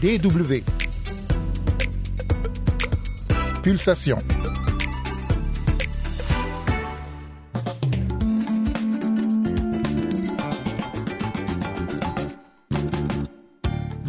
DW. Pulsation.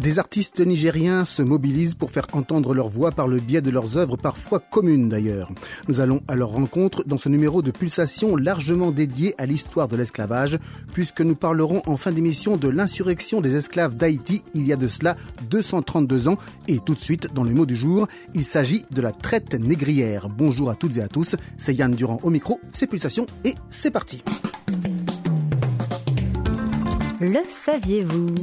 Des artistes nigériens se mobilisent pour faire entendre leur voix par le biais de leurs œuvres parfois communes d'ailleurs. Nous allons à leur rencontre dans ce numéro de Pulsation largement dédié à l'histoire de l'esclavage, puisque nous parlerons en fin d'émission de l'insurrection des esclaves d'Haïti il y a de cela 232 ans. Et tout de suite, dans le mot du jour, il s'agit de la traite négrière. Bonjour à toutes et à tous, c'est Yann Durand au micro, c'est Pulsation et c'est parti. Le saviez-vous?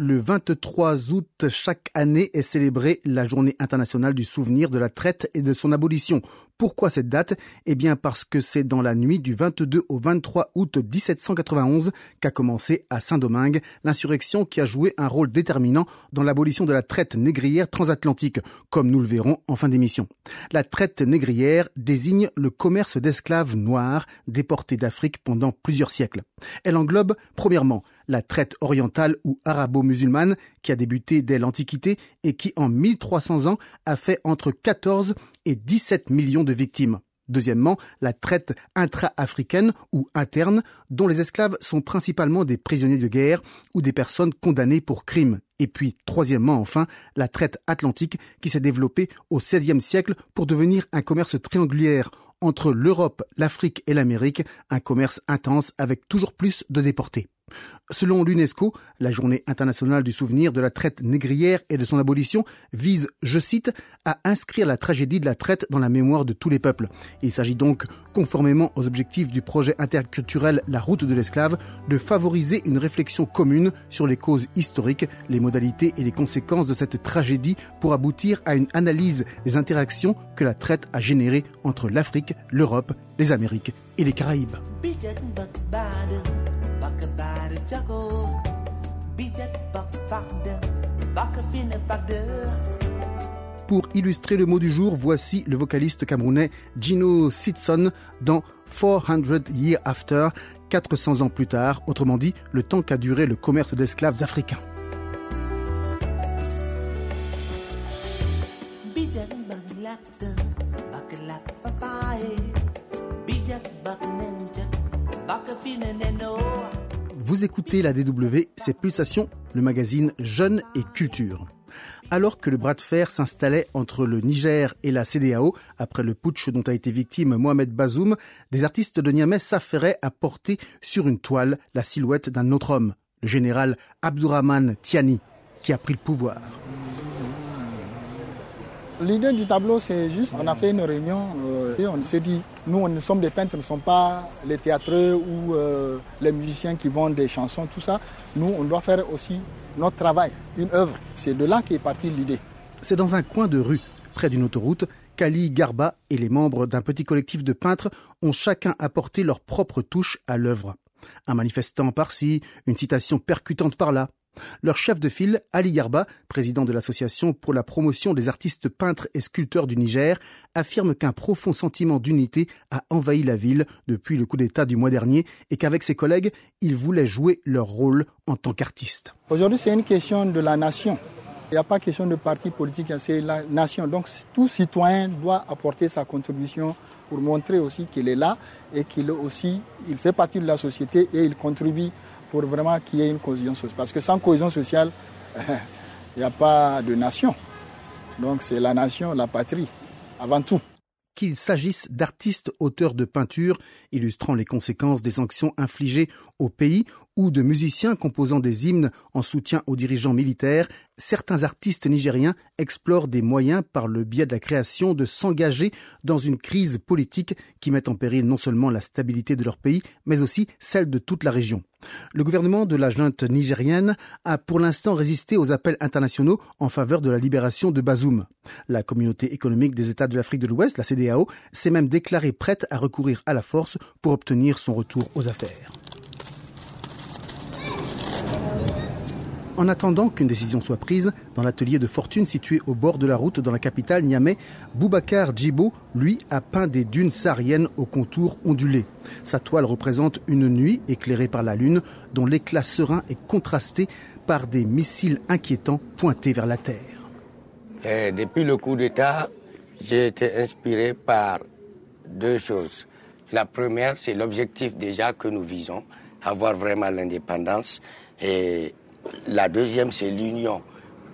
Le 23 août chaque année est célébrée la journée internationale du souvenir de la traite et de son abolition. Pourquoi cette date? Eh bien parce que c'est dans la nuit du 22 au 23 août 1791 qu'a commencé à Saint-Domingue l'insurrection qui a joué un rôle déterminant dans l'abolition de la traite négrière transatlantique, comme nous le verrons en fin d'émission. La traite négrière désigne le commerce d'esclaves noirs déportés d'Afrique pendant plusieurs siècles. Elle englobe, premièrement, la traite orientale ou arabo-musulmane qui a débuté dès l'Antiquité et qui en 1300 ans a fait entre 14 et 17 millions de victimes. Deuxièmement, la traite intra-africaine ou interne, dont les esclaves sont principalement des prisonniers de guerre ou des personnes condamnées pour crimes. Et puis, troisièmement, enfin, la traite atlantique qui s'est développée au XVIe siècle pour devenir un commerce triangulaire entre l'Europe, l'Afrique et l'Amérique, un commerce intense avec toujours plus de déportés. Selon l'UNESCO, la journée internationale du souvenir de la traite négrière et de son abolition vise, je cite, à inscrire la tragédie de la traite dans la mémoire de tous les peuples. Il s'agit donc, conformément aux objectifs du projet interculturel La route de l'esclave, de favoriser une réflexion commune sur les causes historiques, les modalités et les conséquences de cette tragédie pour aboutir à une analyse des interactions que la traite a générées entre l'Afrique, l'Europe, les Amériques et les Caraïbes. Pour illustrer le mot du jour, voici le vocaliste camerounais Gino Sitson dans 400 Years After, 400 ans plus tard, autrement dit, le temps qu'a duré le commerce d'esclaves africains. Vous écoutez la DW, c'est Pulsation, le magazine Jeunes et Culture. Alors que le bras de fer s'installait entre le Niger et la CDAO, après le putsch dont a été victime Mohamed Bazoum, des artistes de Niamey s'affairaient à porter sur une toile la silhouette d'un autre homme, le général Abdourahman Tiani, qui a pris le pouvoir. L'idée du tableau, c'est juste, on a fait une réunion euh, et on s'est dit, nous, nous sommes des peintres, nous ne sommes pas les théâtreux ou euh, les musiciens qui vendent des chansons, tout ça. Nous, on doit faire aussi notre travail, une œuvre. C'est de là qu'est partie l'idée. C'est dans un coin de rue, près d'une autoroute, qu'Ali Garba et les membres d'un petit collectif de peintres ont chacun apporté leur propre touche à l'œuvre. Un manifestant par-ci, une citation percutante par-là. Leur chef de file, Ali Garba, président de l'association pour la promotion des artistes peintres et sculpteurs du Niger, affirme qu'un profond sentiment d'unité a envahi la ville depuis le coup d'État du mois dernier et qu'avec ses collègues, ils voulaient jouer leur rôle en tant qu'artistes. Aujourd'hui, c'est une question de la nation. Il n'y a pas question de parti politique, c'est la nation. Donc tout citoyen doit apporter sa contribution pour montrer aussi qu'il est là et qu'il aussi fait partie de la société et il contribue pour vraiment qu'il y ait une cohésion sociale. Parce que sans cohésion sociale, il n'y a pas de nation. Donc c'est la nation, la patrie, avant tout qu'il s'agisse d'artistes auteurs de peintures illustrant les conséquences des sanctions infligées au pays ou de musiciens composant des hymnes en soutien aux dirigeants militaires, certains artistes nigériens explorent des moyens par le biais de la création de s'engager dans une crise politique qui met en péril non seulement la stabilité de leur pays, mais aussi celle de toute la région. Le gouvernement de la junte nigérienne a pour l'instant résisté aux appels internationaux en faveur de la libération de Bazoum. La communauté économique des États de l'Afrique de l'Ouest, la CDAO, s'est même déclarée prête à recourir à la force pour obtenir son retour aux affaires. En attendant qu'une décision soit prise, dans l'atelier de fortune situé au bord de la route dans la capitale Niamey, Boubacar Djibo, lui, a peint des dunes sahariennes au contour ondulé. Sa toile représente une nuit éclairée par la lune, dont l'éclat serein est contrasté par des missiles inquiétants pointés vers la Terre. Et depuis le coup d'État, j'ai été inspiré par deux choses. La première, c'est l'objectif déjà que nous visons, avoir vraiment l'indépendance. Et la deuxième, c'est l'union,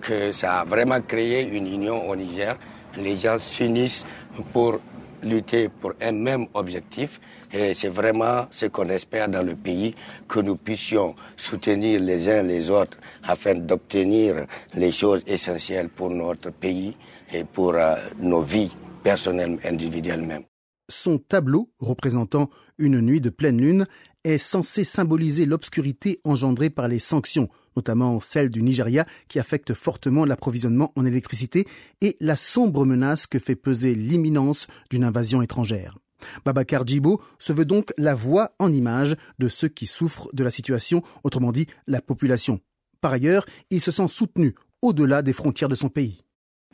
que ça a vraiment créé une union au Niger. Les gens s'unissent pour lutter pour un même objectif. Et c'est vraiment ce qu'on espère dans le pays, que nous puissions soutenir les uns les autres afin d'obtenir les choses essentielles pour notre pays et pour euh, nos vies personnelles, individuelles même. Son tableau, représentant une nuit de pleine lune, est censé symboliser l'obscurité engendrée par les sanctions, notamment celle du Nigeria qui affecte fortement l'approvisionnement en électricité et la sombre menace que fait peser l'imminence d'une invasion étrangère. Babacar Djibo se veut donc la voix en image de ceux qui souffrent de la situation, autrement dit la population. Par ailleurs, il se sent soutenu au-delà des frontières de son pays.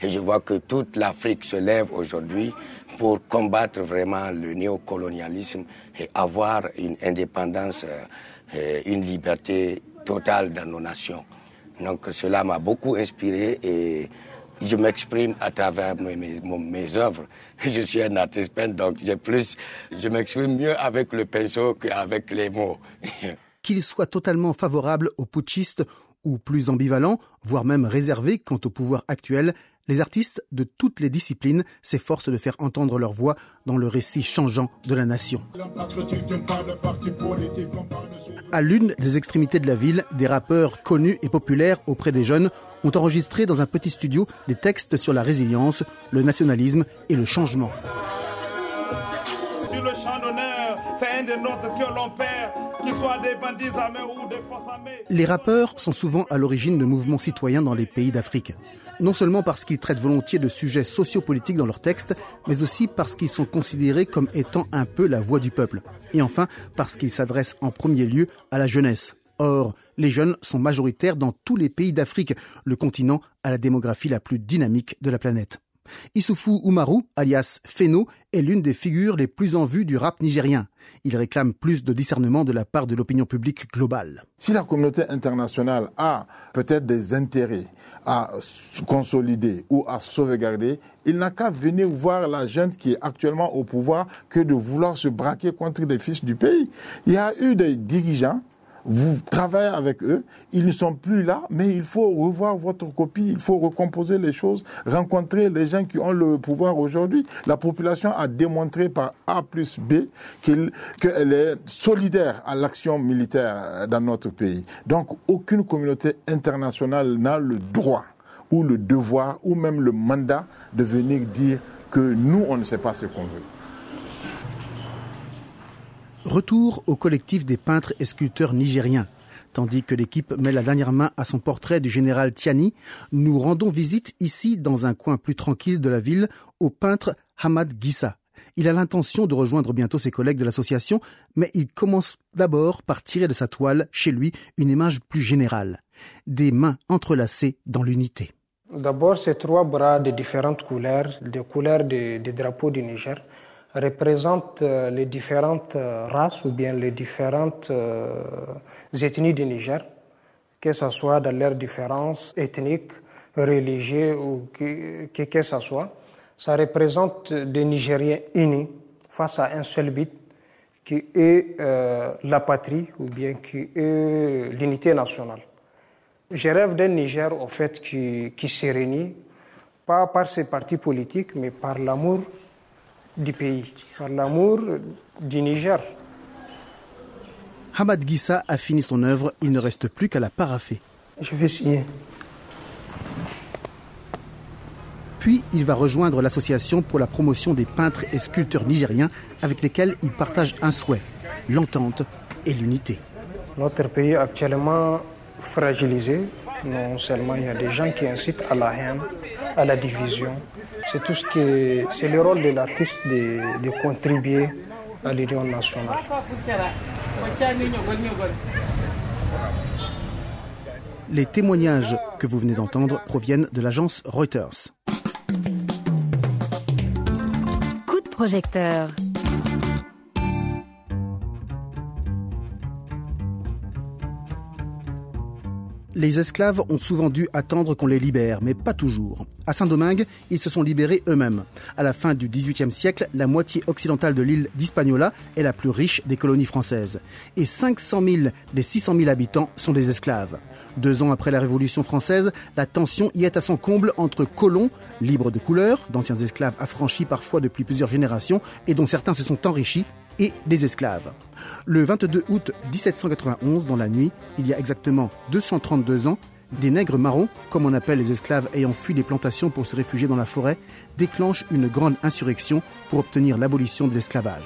Et je vois que toute l'Afrique se lève aujourd'hui pour combattre vraiment le néocolonialisme et avoir une indépendance, euh, une liberté totale dans nos nations. Donc cela m'a beaucoup inspiré et je m'exprime à travers mes, mes, mes, œuvres. Je suis un artiste peintre, donc j'ai plus, je m'exprime mieux avec le pinceau qu'avec les mots. Qu'il soit totalement favorable aux putschistes ou plus ambivalent, voire même réservé quant au pouvoir actuel, les artistes de toutes les disciplines s'efforcent de faire entendre leur voix dans le récit changeant de la nation. À l'une des extrémités de la ville, des rappeurs connus et populaires auprès des jeunes ont enregistré dans un petit studio des textes sur la résilience, le nationalisme et le changement. C'est un que l'on perd, qu'ils des bandits armés ou des forces armées. Les rappeurs sont souvent à l'origine de mouvements citoyens dans les pays d'Afrique non seulement parce qu'ils traitent volontiers de sujets sociopolitiques dans leurs textes, mais aussi parce qu'ils sont considérés comme étant un peu la voix du peuple. Et enfin, parce qu'ils s'adressent en premier lieu à la jeunesse. Or, les jeunes sont majoritaires dans tous les pays d'Afrique, le continent à la démographie la plus dynamique de la planète. Issoufou Oumarou, alias Feno, est l'une des figures les plus en vue du rap nigérien. Il réclame plus de discernement de la part de l'opinion publique globale. Si la communauté internationale a peut-être des intérêts à consolider ou à sauvegarder, il n'a qu'à venir voir la jeune qui est actuellement au pouvoir que de vouloir se braquer contre des fils du pays. Il y a eu des dirigeants vous travaillez avec eux, ils ne sont plus là, mais il faut revoir votre copie, il faut recomposer les choses, rencontrer les gens qui ont le pouvoir aujourd'hui. La population a démontré par A plus B qu'elle est solidaire à l'action militaire dans notre pays. Donc aucune communauté internationale n'a le droit ou le devoir ou même le mandat de venir dire que nous, on ne sait pas ce qu'on veut. Retour au collectif des peintres et sculpteurs nigériens. Tandis que l'équipe met la dernière main à son portrait du général Tiani, nous rendons visite ici, dans un coin plus tranquille de la ville, au peintre Hamad Gissa. Il a l'intention de rejoindre bientôt ses collègues de l'association, mais il commence d'abord par tirer de sa toile, chez lui, une image plus générale. Des mains entrelacées dans l'unité. D'abord, ces trois bras de différentes couleurs, des couleurs des drapeaux du Niger, représentent euh, les différentes euh, races ou bien les différentes euh, ethnies du Niger, que ce soit dans leurs différences ethniques, religieuses ou que, que, que ce soit. Ça représente des Nigériens unis face à un seul but qui est la patrie ou bien qui est l'unité nationale. Je rêve d'un Niger au fait qui, qui se réunit, pas par ses partis politiques, mais par l'amour du pays, par l'amour du Niger. Hamad Gissa a fini son œuvre, il ne reste plus qu'à la paraffer. Je vais signer. Puis il va rejoindre l'association pour la promotion des peintres et sculpteurs nigériens avec lesquels il partage un souhait, l'entente et l'unité. Notre pays est actuellement fragilisé. Non seulement il y a des gens qui incitent à la haine, à la division. C'est tout ce qui c'est le rôle de l'artiste de, de contribuer à l'union nationale. Les témoignages que vous venez d'entendre proviennent de l'agence Reuters. Coup de projecteur. Les esclaves ont souvent dû attendre qu'on les libère, mais pas toujours. À Saint-Domingue, ils se sont libérés eux-mêmes. À la fin du XVIIIe siècle, la moitié occidentale de l'île d'Hispaniola est la plus riche des colonies françaises. Et 500 000 des 600 000 habitants sont des esclaves. Deux ans après la Révolution française, la tension y est à son comble entre colons, libres de couleur, d'anciens esclaves affranchis parfois depuis plusieurs générations et dont certains se sont enrichis, et des esclaves. Le 22 août 1791, dans la nuit, il y a exactement 232 ans, des nègres marrons, comme on appelle les esclaves ayant fui les plantations pour se réfugier dans la forêt, déclenchent une grande insurrection pour obtenir l'abolition de l'esclavage.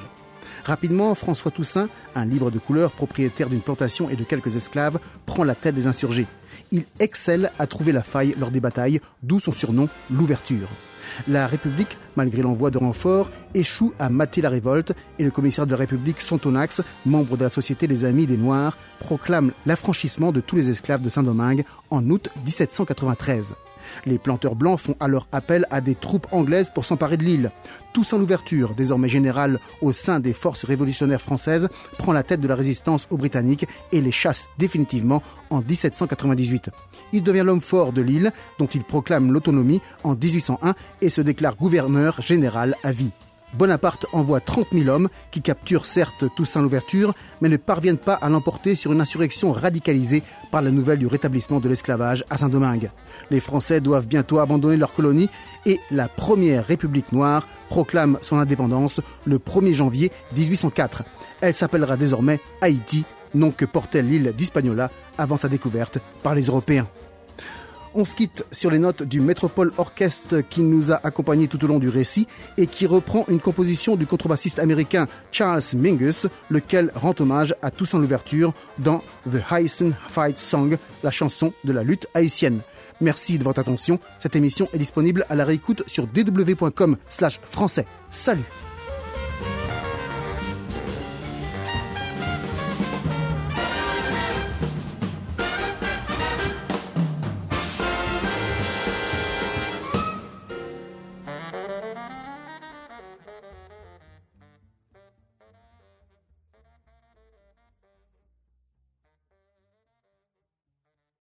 Rapidement, François Toussaint, un libre de couleur, propriétaire d'une plantation et de quelques esclaves, prend la tête des insurgés. Il excelle à trouver la faille lors des batailles, d'où son surnom, l'ouverture. La République, malgré l'envoi de renforts, échoue à mater la révolte et le commissaire de la République Sontonax, membre de la Société des Amis des Noirs, proclame l'affranchissement de tous les esclaves de Saint-Domingue en août 1793. Les planteurs blancs font alors appel à des troupes anglaises pour s'emparer de l'île. Toussaint Louverture, désormais général au sein des forces révolutionnaires françaises, prend la tête de la résistance aux Britanniques et les chasse définitivement en 1798. Il devient l'homme fort de l'île, dont il proclame l'autonomie en 1801 et se déclare gouverneur général à vie. Bonaparte envoie 30 000 hommes qui capturent certes Toussaint l'ouverture, mais ne parviennent pas à l'emporter sur une insurrection radicalisée par la nouvelle du rétablissement de l'esclavage à Saint-Domingue. Les Français doivent bientôt abandonner leur colonie et la première République noire proclame son indépendance le 1er janvier 1804. Elle s'appellera désormais Haïti, nom que portait l'île d'Hispaniola avant sa découverte par les Européens. On se quitte sur les notes du Métropole Orchestre qui nous a accompagnés tout au long du récit et qui reprend une composition du contrebassiste américain Charles Mingus, lequel rend hommage à Toussaint Louverture dans The Hyacinth Fight Song, la chanson de la lutte haïtienne. Merci de votre attention. Cette émission est disponible à la réécoute sur dw.com/français. Salut